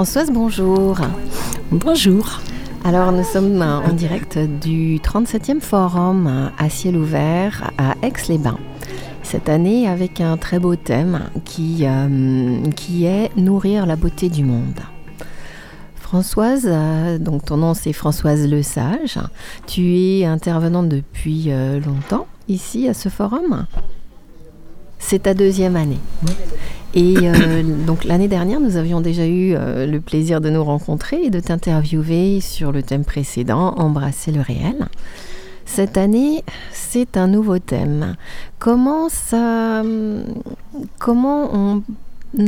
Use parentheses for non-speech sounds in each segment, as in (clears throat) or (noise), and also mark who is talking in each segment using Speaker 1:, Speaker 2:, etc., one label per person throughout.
Speaker 1: Françoise, bonjour.
Speaker 2: Bonjour.
Speaker 1: Alors nous sommes en direct du 37e forum à ciel ouvert à Aix-les-Bains. Cette année avec un très beau thème qui, euh, qui est nourrir la beauté du monde. Françoise, euh, donc ton nom c'est Françoise Le Sage. Tu es intervenante depuis euh, longtemps ici à ce forum. C'est ta deuxième année. Et euh, (coughs) donc l'année dernière, nous avions déjà eu le plaisir de nous rencontrer et de t'interviewer sur le thème précédent, Embrasser le réel. Cette année, c'est un nouveau thème. Comment ça, comment on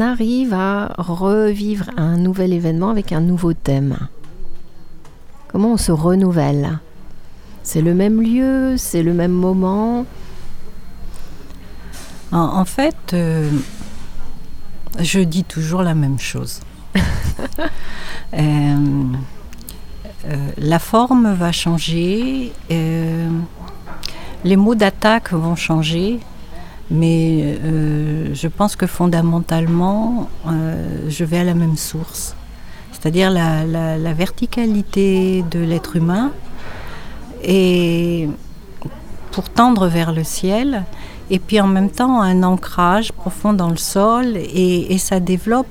Speaker 1: arrive à revivre un nouvel événement avec un nouveau thème? Comment on se renouvelle? C'est le même lieu C'est le même moment?
Speaker 2: En, fait, euh, je dis toujours la même chose. (laughs) Euh, euh, la forme va changer, les mots d'attaque vont changer, mais euh, je pense que fondamentalement, euh, je vais à la même source. C'est-à-dire la, verticalité de l'être humain et pour tendre vers le ciel, et puis en même temps un ancrage profond dans le sol, et, ça développe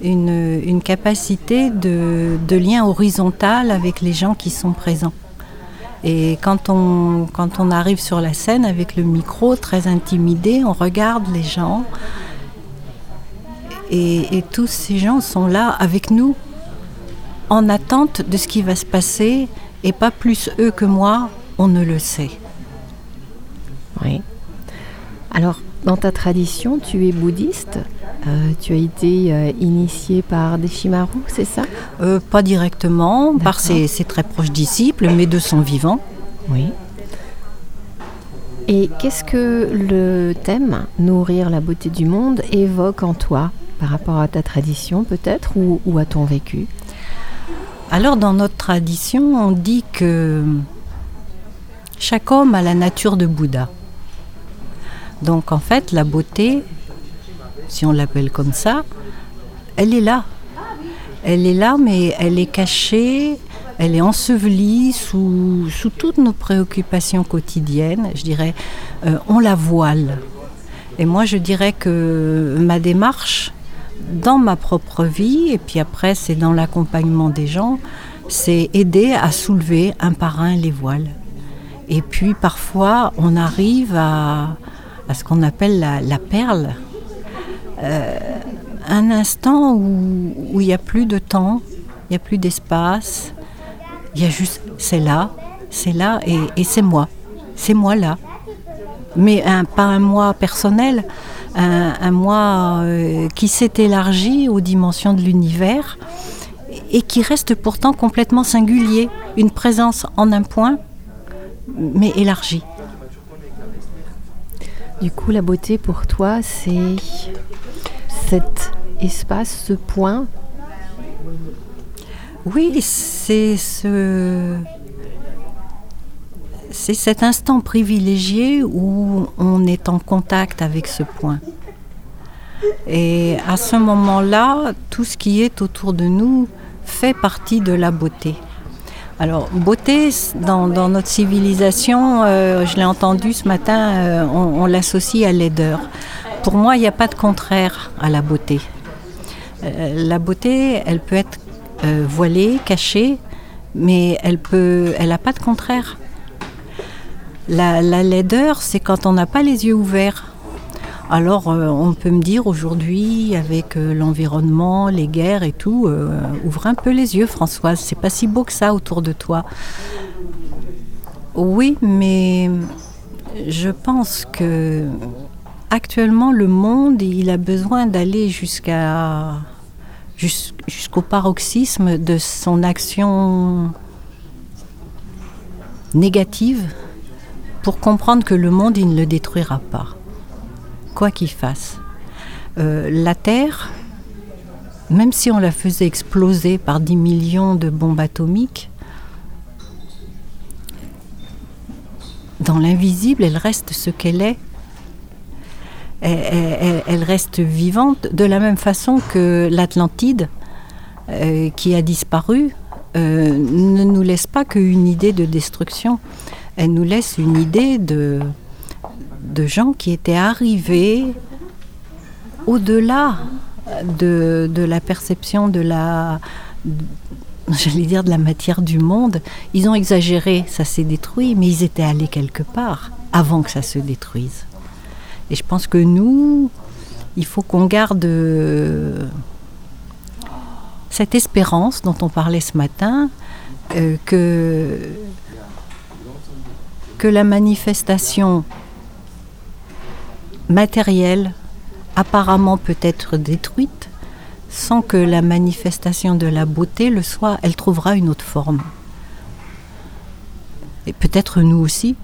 Speaker 2: une, capacité de lien horizontal avec les gens qui sont présents. Et quand on, arrive sur la scène avec le micro, très intimidé, on regarde les gens. Et, tous ces gens sont là avec nous, en attente de ce qui va se passer, et pas plus eux que moi, on ne le sait.
Speaker 1: Oui. Alors, dans ta tradition, tu es bouddhiste. Euh, tu as été euh, initié par des Shimaru, c'est ça?
Speaker 2: Euh, Pas directement, par ses, très proches disciples, mais de son vivant.
Speaker 1: Oui. Et qu'est-ce que le thème Nourrir la beauté du monde évoque en toi par rapport à ta tradition peut-être ou, ou, à ton vécu?
Speaker 2: Alors dans notre tradition, on dit que chaque homme a la nature de Bouddha. Donc en fait, la beauté, si on l'appelle comme ça, elle est là. Elle est là, mais elle est cachée, elle est ensevelie sous, sous toutes nos préoccupations quotidiennes. Je dirais, euh, on la voile. Et moi, je dirais que ma démarche, dans ma propre vie, et puis après, c'est dans l'accompagnement des gens, c'est aider à soulever un par un les voiles. Et puis parfois, on arrive à, à ce qu'on appelle la, perle. Euh, un instant où il n'y a plus de temps, il n'y a plus d'espace, il y a juste, c'est là, c'est là et, c'est moi, c'est moi là. Mais pas un moi personnel, un, moi euh, qui s'est élargi aux dimensions de l'univers et qui reste pourtant complètement singulier, une présence en un point, mais élargie.
Speaker 1: Du coup, la beauté pour toi, c'est cet espace, ce point
Speaker 2: Oui, c'est ce. C'est cet instant privilégié où on est en contact avec ce point. Et à ce moment-là, tout ce qui est autour de nous fait partie de la beauté. Alors, beauté, dans, notre civilisation, euh, je l'ai entendu ce matin, euh, on, l'associe à laideur. Pour moi, il n'y a pas de contraire à la beauté. Euh, la beauté, elle peut être voilée, cachée, mais elle peut, elle n'a pas de contraire. La, la laideur, c'est quand on n'a pas les yeux ouverts. Alors euh, on peut me dire aujourd'hui, avec euh, l'environnement, les guerres et tout, euh, ouvre un peu les yeux Françoise, c'est pas si beau que ça autour de toi. Oui, mais je pense que actuellement le monde, il a besoin d'aller jusqu'à jusqu'au paroxysme de son action négative pour comprendre que le monde, il ne le détruira pas quoi qu'il fasse. Euh, la Terre, même si on la faisait exploser par 10 millions de bombes atomiques, dans l'invisible, elle reste ce qu'elle est. Elle, reste vivante de la même façon que l'Atlantide euh, qui a disparu euh, ne nous laisse pas qu'une idée de destruction. Elle nous laisse une idée de, de gens qui étaient arrivés au-delà de, de, la perception de la, j'allais dire de la matière du monde. Ils ont exagéré, ça s'est détruit, mais ils étaient allés quelque part avant que ça se détruise. Et je pense que nous, il faut qu'on garde euh, cette espérance dont on parlait ce matin, euh, que, que la manifestation matérielle apparemment peut être détruite sans que la manifestation de la beauté le soit, elle trouvera une autre forme. Et peut-être nous aussi.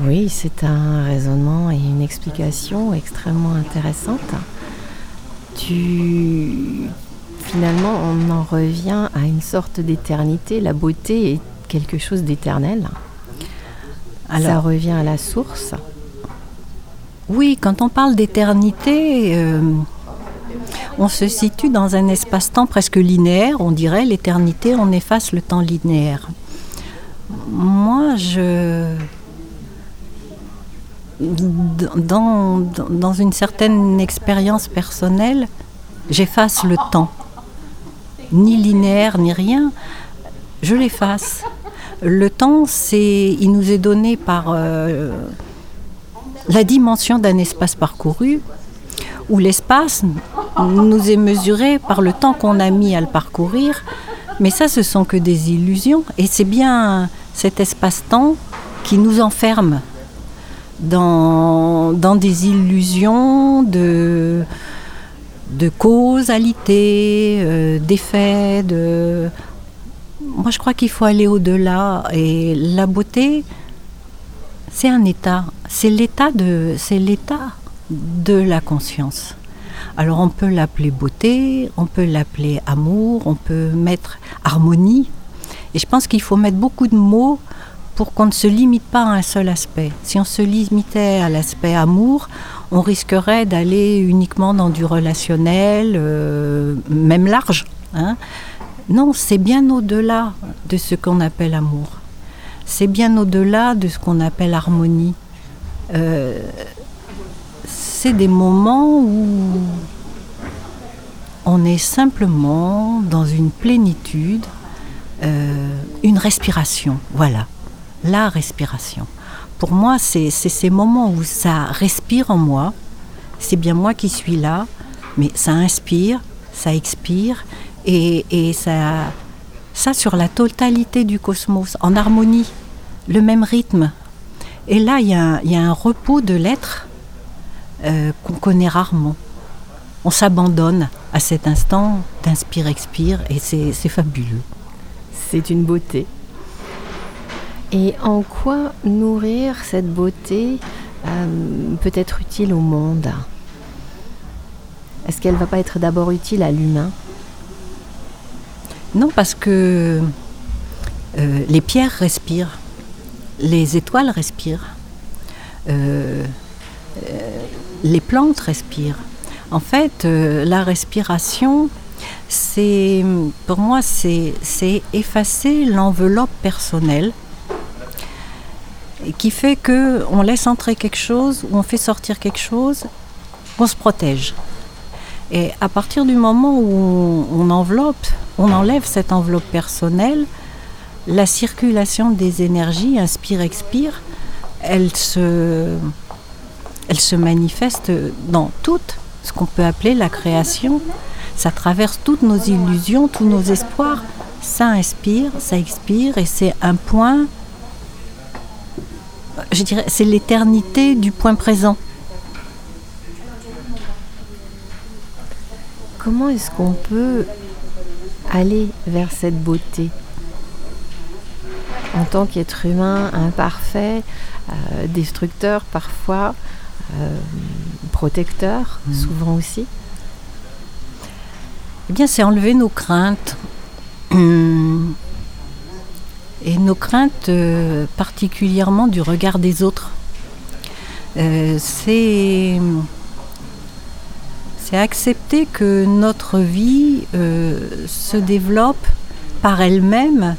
Speaker 1: Oui, c'est un raisonnement et une explication extrêmement intéressante. Tu... Finalement, on en revient à une sorte d'éternité. La beauté est quelque chose d'éternel. Ça revient à la source.
Speaker 2: Oui, quand on parle d'éternité, euh, on se situe dans un espace-temps presque linéaire. On dirait l'éternité, on efface le temps linéaire. Moi, je dans, dans une certaine expérience personnelle, j'efface le temps. Ni linéaire, ni rien, je l'efface. Le temps, c'est, il nous est donné par euh, la dimension d'un espace parcouru, où l'espace nous est mesuré par le temps qu'on a mis à le parcourir. Mais ça, ce sont que des illusions. Et c'est bien cet espace-temps qui nous enferme dans, des illusions de, de causalité, euh, d'effet. De... Moi, je crois qu'il faut aller au-delà. Et la beauté, c'est un état. C'est l'état de, la conscience. Alors on peut l'appeler beauté, on peut l'appeler amour, on peut mettre harmonie. Et je pense qu'il faut mettre beaucoup de mots pour qu'on ne se limite pas à un seul aspect. Si on se limitait à l'aspect amour, on risquerait d'aller uniquement dans du relationnel, euh, même large. Hein. Non, c'est bien au-delà de ce qu'on appelle amour. C'est bien au-delà de ce qu'on appelle harmonie. Euh, c'est des moments où on est simplement dans une plénitude, euh, une respiration. Voilà la respiration. Pour moi, c'est ces moments où ça respire en moi, c'est bien moi qui suis là, mais ça inspire, ça expire, et, ça, ça sur la totalité du cosmos, en harmonie, le même rythme. Et là, il y, a un repos de l'être euh, qu'on connaît rarement. On s'abandonne à cet instant d'inspire-expire, et c'est fabuleux.
Speaker 1: C'est une beauté. Et en quoi nourrir cette beauté euh, peut être utile au monde? Est-ce qu'elle ne va pas être d'abord utile à l'humain?
Speaker 2: Non, parce que euh, les pierres respirent, les étoiles respirent, euh, les plantes respirent. En fait, la respiration, c'est pour moi, c'est effacer l'enveloppe personnelle qui fait que on laisse entrer quelque chose ou on fait sortir quelque chose, on se protège. Et à partir du moment où on, enveloppe, on enlève cette enveloppe personnelle, la circulation des énergies, inspire-expire, elle se, elle se manifeste dans tout ce qu'on peut appeler la création. Ça traverse toutes nos illusions, tous nos espoirs. Ça inspire, ça expire, et c'est un point je dirais, c'est l'éternité du point présent.
Speaker 1: Comment est-ce qu'on peut aller vers cette beauté? En tant qu'être humain imparfait, euh, destructeur parfois, euh, protecteur mmh. souvent aussi
Speaker 2: Eh bien, c'est enlever nos craintes. (clears throat) Et nos craintes euh, particulièrement du regard des autres. C'est C'est accepter que notre vie euh, se développe par elle-même,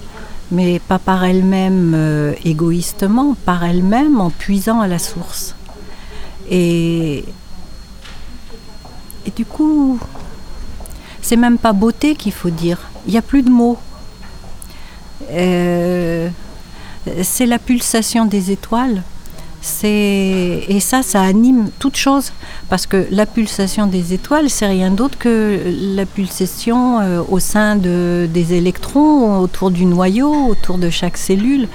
Speaker 2: mais pas par elle-même euh, égoïstement, par elle-même en puisant à la source. Et, et du coup, c'est même pas beauté qu'il faut dire. Il n'y a plus de mots. Euh, c'est la pulsation des étoiles. Et ça, ça anime toute chose parce que la pulsation des étoiles, c'est rien d'autre que la pulsation euh, au sein de, des électrons, autour du noyau, autour de chaque cellule.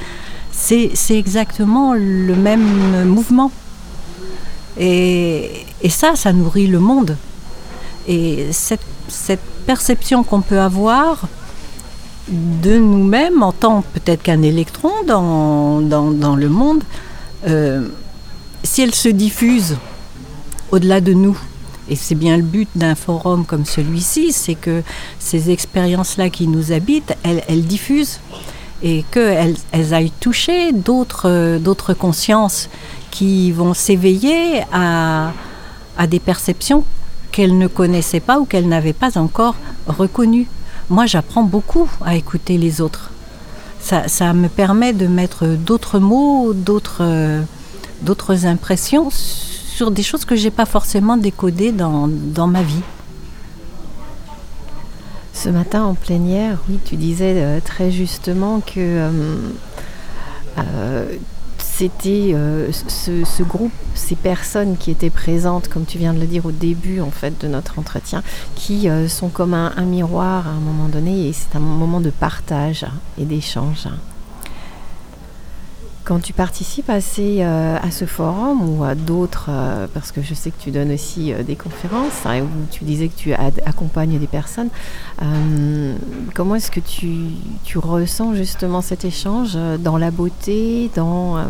Speaker 2: C'est exactement le même mouvement. Et, et, ça, ça nourrit le monde. Et cette, cette perception qu'on peut avoir de nous-mêmes en tant peut-être qu'un électron dans, dans, dans le monde, euh, si elle se diffuse au-delà de nous, et c'est bien le but d'un forum comme celui-ci, c'est que ces expériences-là qui nous habitent, elles, diffusent et qu'elles elles aillent toucher d'autres, d'autres consciences qui vont s'éveiller à, à des perceptions qu'elles ne connaissaient pas ou qu'elles n'avaient pas encore reconnues. Moi, j'apprends beaucoup à écouter les autres ça, me permet de mettre d'autres mots, d'autres, impressions sur des choses que je n'ai pas forcément décodées dans, dans, ma vie.
Speaker 1: Ce matin en plénière, oui, tu disais euh, très justement que euh, euh, c'était euh, ce, groupe, ces personnes qui étaient présentes, comme tu viens de le dire au début en fait de notre entretien, qui euh, sont comme un, miroir à un moment donné et c'est un moment de partage et d'échange. Quand tu participes à, ces, euh, à ce forum ou à d'autres, euh, parce que je sais que tu donnes aussi euh, des conférences, hein, où tu disais que tu accompagnes des personnes, comment est-ce que tu, tu, ressens justement cet échange dans la beauté, dans...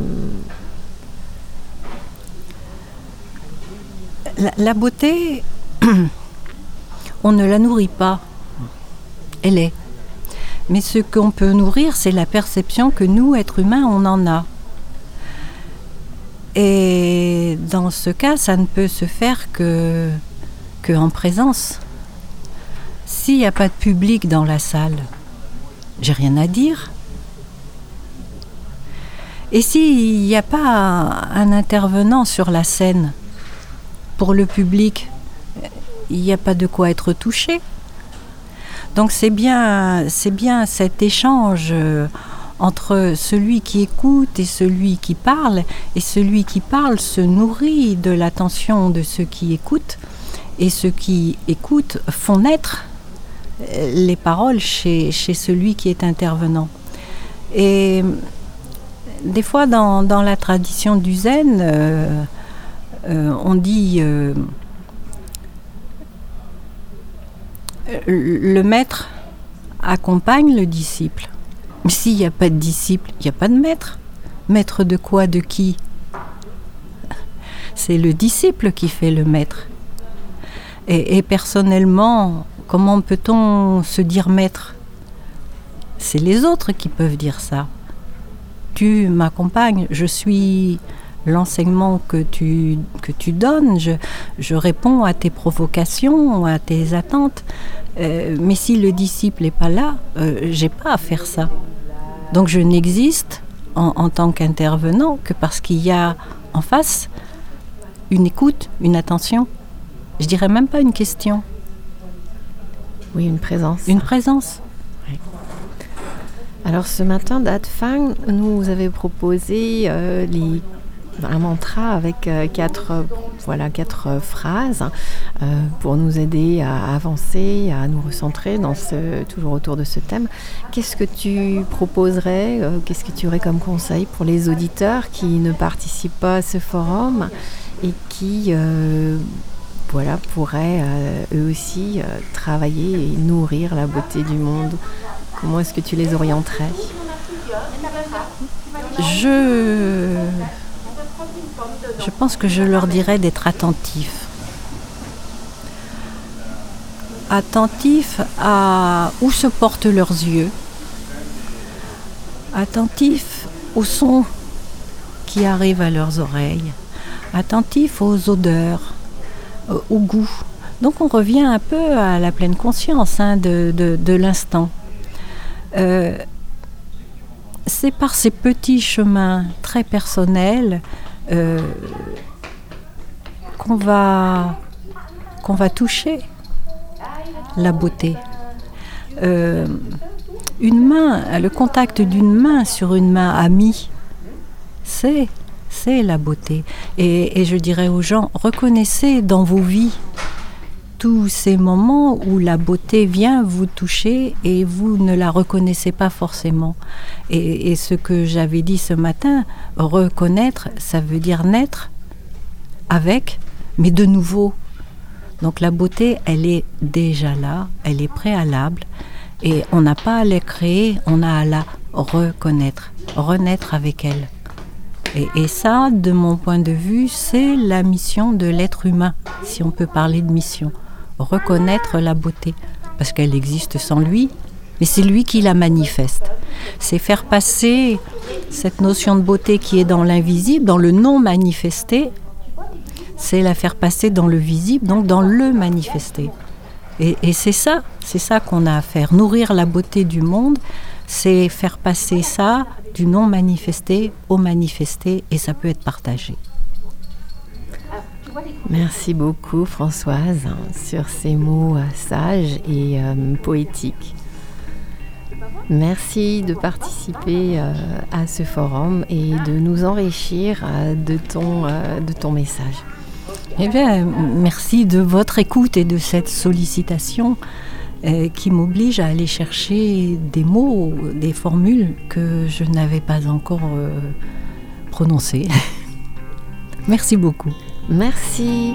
Speaker 2: La beauté, (clears throat) on ne la nourrit pas, elle est. Mais ce qu'on peut nourrir, c'est la perception que nous, êtres humains, on en a. Et dans ce cas, ça ne peut se faire que, en présence. S'il n'y a pas de public dans la salle, j'ai rien à dire. Et s'il n'y a pas un intervenant sur la scène pour le public, il n'y a pas de quoi être touché. Donc c'est bien, c'est bien cet échange entre celui qui écoute et celui qui parle, et celui qui parle se nourrit de l'attention de ceux qui écoutent, et ceux qui écoutent font naître les paroles chez, chez celui qui est intervenant. Et des fois, dans, dans la tradition du zen, euh, euh, on dit euh, le maître accompagne le disciple. S'il n'y a pas de disciple, il n'y a pas de maître. Maître de quoi, de qui? C'est le disciple qui fait le maître. Et, et personnellement, comment peut-on se dire maître? C'est les autres qui peuvent dire ça. Tu m'accompagnes, je suis l'enseignement que tu, que tu donnes, je, je, réponds à tes provocations, à tes attentes. Euh, mais si le disciple n'est pas là, euh, j'ai pas à faire ça. Donc je n'existe en, en, tant qu'intervenant que parce qu'il y a en face une écoute, une attention. Je dirais même pas une question.
Speaker 1: Oui, une présence.
Speaker 2: Une présence.
Speaker 1: Oui. Alors ce matin, Datfang nous avait proposé euh, les un mantra avec euh, quatre, voilà, quatre phrases euh, pour nous aider à avancer, à nous recentrer dans ce, toujours autour de ce thème. Qu'est-ce que tu proposerais, euh, qu'est-ce que tu aurais comme conseil pour les auditeurs qui ne participent pas à ce forum et qui voilà, pourraient eux aussi travailler et nourrir la beauté du monde? Comment est-ce que tu les orienterais?
Speaker 2: Je je pense que je leur dirais d'être attentifs. Attentifs à où se portent leurs yeux, attentifs aux sons qui arrivent à leurs oreilles, attentifs aux odeurs, euh, au goût, Donc on revient un peu à la pleine conscience hein, de, l'instant. Euh, c'est par ces petits chemins très personnels euh, qu'on va, qu'on va toucher la beauté. Euh, une main, le contact d'une main sur une main amie, c'est, c'est la beauté. Et, et je dirais aux gens, reconnaissez dans vos vies tous ces moments où la beauté vient vous toucher et vous ne la reconnaissez pas forcément. Et, ce que j'avais dit ce matin, reconnaître, ça veut dire naître avec, mais de nouveau. Donc la beauté, elle est déjà là, elle est préalable. Et on n'a pas à la créer, on a à la reconnaître, renaître avec elle. Et, ça, de mon point de vue, c'est la mission de l'être humain, si on peut parler de mission. Reconnaître la beauté, parce qu'elle existe sans lui, mais c'est lui qui la manifeste. C'est faire passer cette notion de beauté qui est dans l'invisible, dans le non manifesté, c'est la faire passer dans le visible, donc dans le manifesté. Et, c'est ça, c'est ça qu'on a à faire. Nourrir la beauté du monde, c'est faire passer ça du non manifesté au manifesté et ça peut être partagé.
Speaker 1: Merci beaucoup Françoise sur ces mots euh, sages et euh, poétiques. Merci de participer euh, à ce forum et de nous enrichir de ton, de ton message.
Speaker 2: Eh bien, merci de votre écoute et de cette sollicitation qui m'oblige à aller chercher des mots, des formules que je n'avais pas encore prononcées. (laughs) merci beaucoup.
Speaker 1: Merci.